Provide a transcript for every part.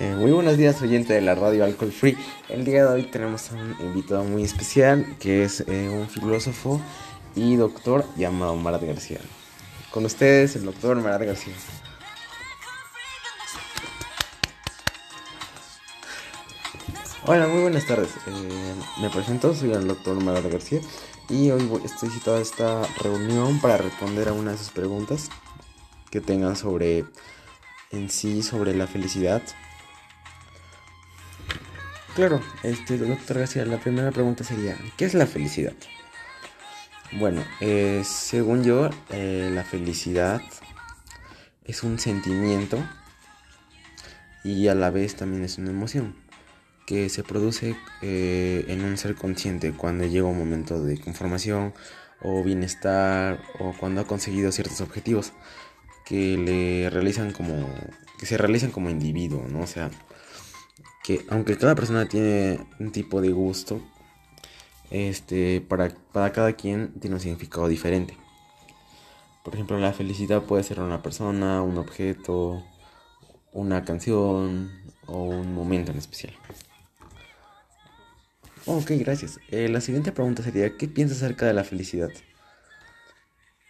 Eh, muy buenos días, oyente de la radio Alcohol Free. El día de hoy tenemos a un invitado muy especial que es eh, un filósofo y doctor llamado Marat García. Con ustedes, el doctor Marat García. Hola, muy buenas tardes. Eh, me presento, soy el doctor Marat García y hoy estoy citado a esta reunión para responder a una de sus preguntas que tengan sobre en sí sobre la felicidad Claro, este, doctor García, la primera pregunta sería, ¿qué es la felicidad? Bueno, eh, según yo, eh, la felicidad es un sentimiento y a la vez también es una emoción que se produce eh, en un ser consciente cuando llega un momento de conformación o bienestar o cuando ha conseguido ciertos objetivos que le realizan como que se realizan como individuo, ¿no? O sea, que aunque cada persona tiene un tipo de gusto, este, para, para cada quien tiene un significado diferente. Por ejemplo, la felicidad puede ser una persona, un objeto, una canción o un momento en especial. Ok, gracias. Eh, la siguiente pregunta sería, ¿qué piensas acerca de la felicidad?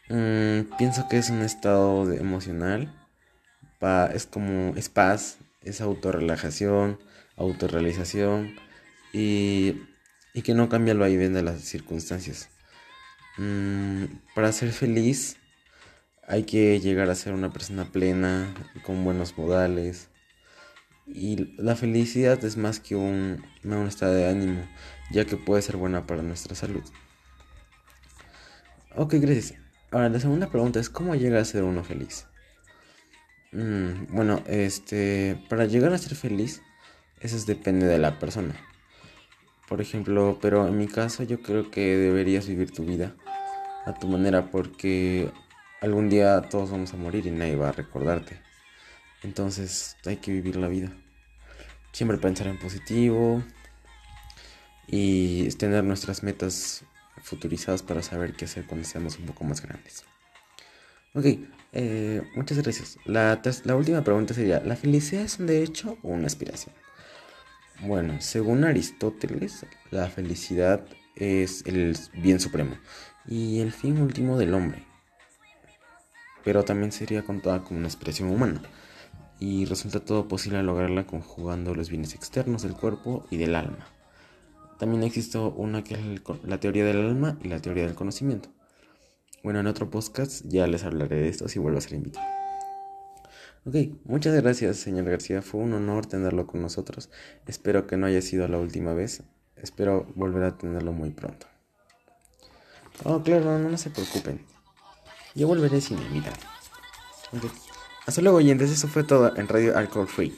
Mm, pienso que es un estado emocional, es como, es paz, es autorrelajación, autorrealización y, y que no cambia lo vaivén de las circunstancias. Mm, para ser feliz hay que llegar a ser una persona plena, con buenos modales. Y la felicidad es más que un, un estado de ánimo, ya que puede ser buena para nuestra salud. Ok, gracias. Ahora, la segunda pregunta es, ¿cómo llega a ser uno feliz? Mm, bueno, este, para llegar a ser feliz, eso depende de la persona. Por ejemplo, pero en mi caso yo creo que deberías vivir tu vida a tu manera porque algún día todos vamos a morir y nadie va a recordarte. Entonces hay que vivir la vida. Siempre pensar en positivo y tener nuestras metas futurizadas para saber qué hacer cuando seamos un poco más grandes. Ok, eh, muchas gracias. La, la última pregunta sería, ¿la felicidad es un derecho o una aspiración? Bueno, según Aristóteles, la felicidad es el bien supremo y el fin último del hombre. Pero también sería contada como una expresión humana. Y resulta todo posible lograrla conjugando los bienes externos del cuerpo y del alma. También existe una que es la teoría del alma y la teoría del conocimiento. Bueno, en otro podcast ya les hablaré de esto si vuelvo a ser invitado. Ok, muchas gracias, señor García. Fue un honor tenerlo con nosotros. Espero que no haya sido la última vez. Espero volver a tenerlo muy pronto. Oh, claro, no, se preocupen. Yo volveré si me invitan. Hasta luego, oyentes. Eso fue todo en Radio Alcohol Free.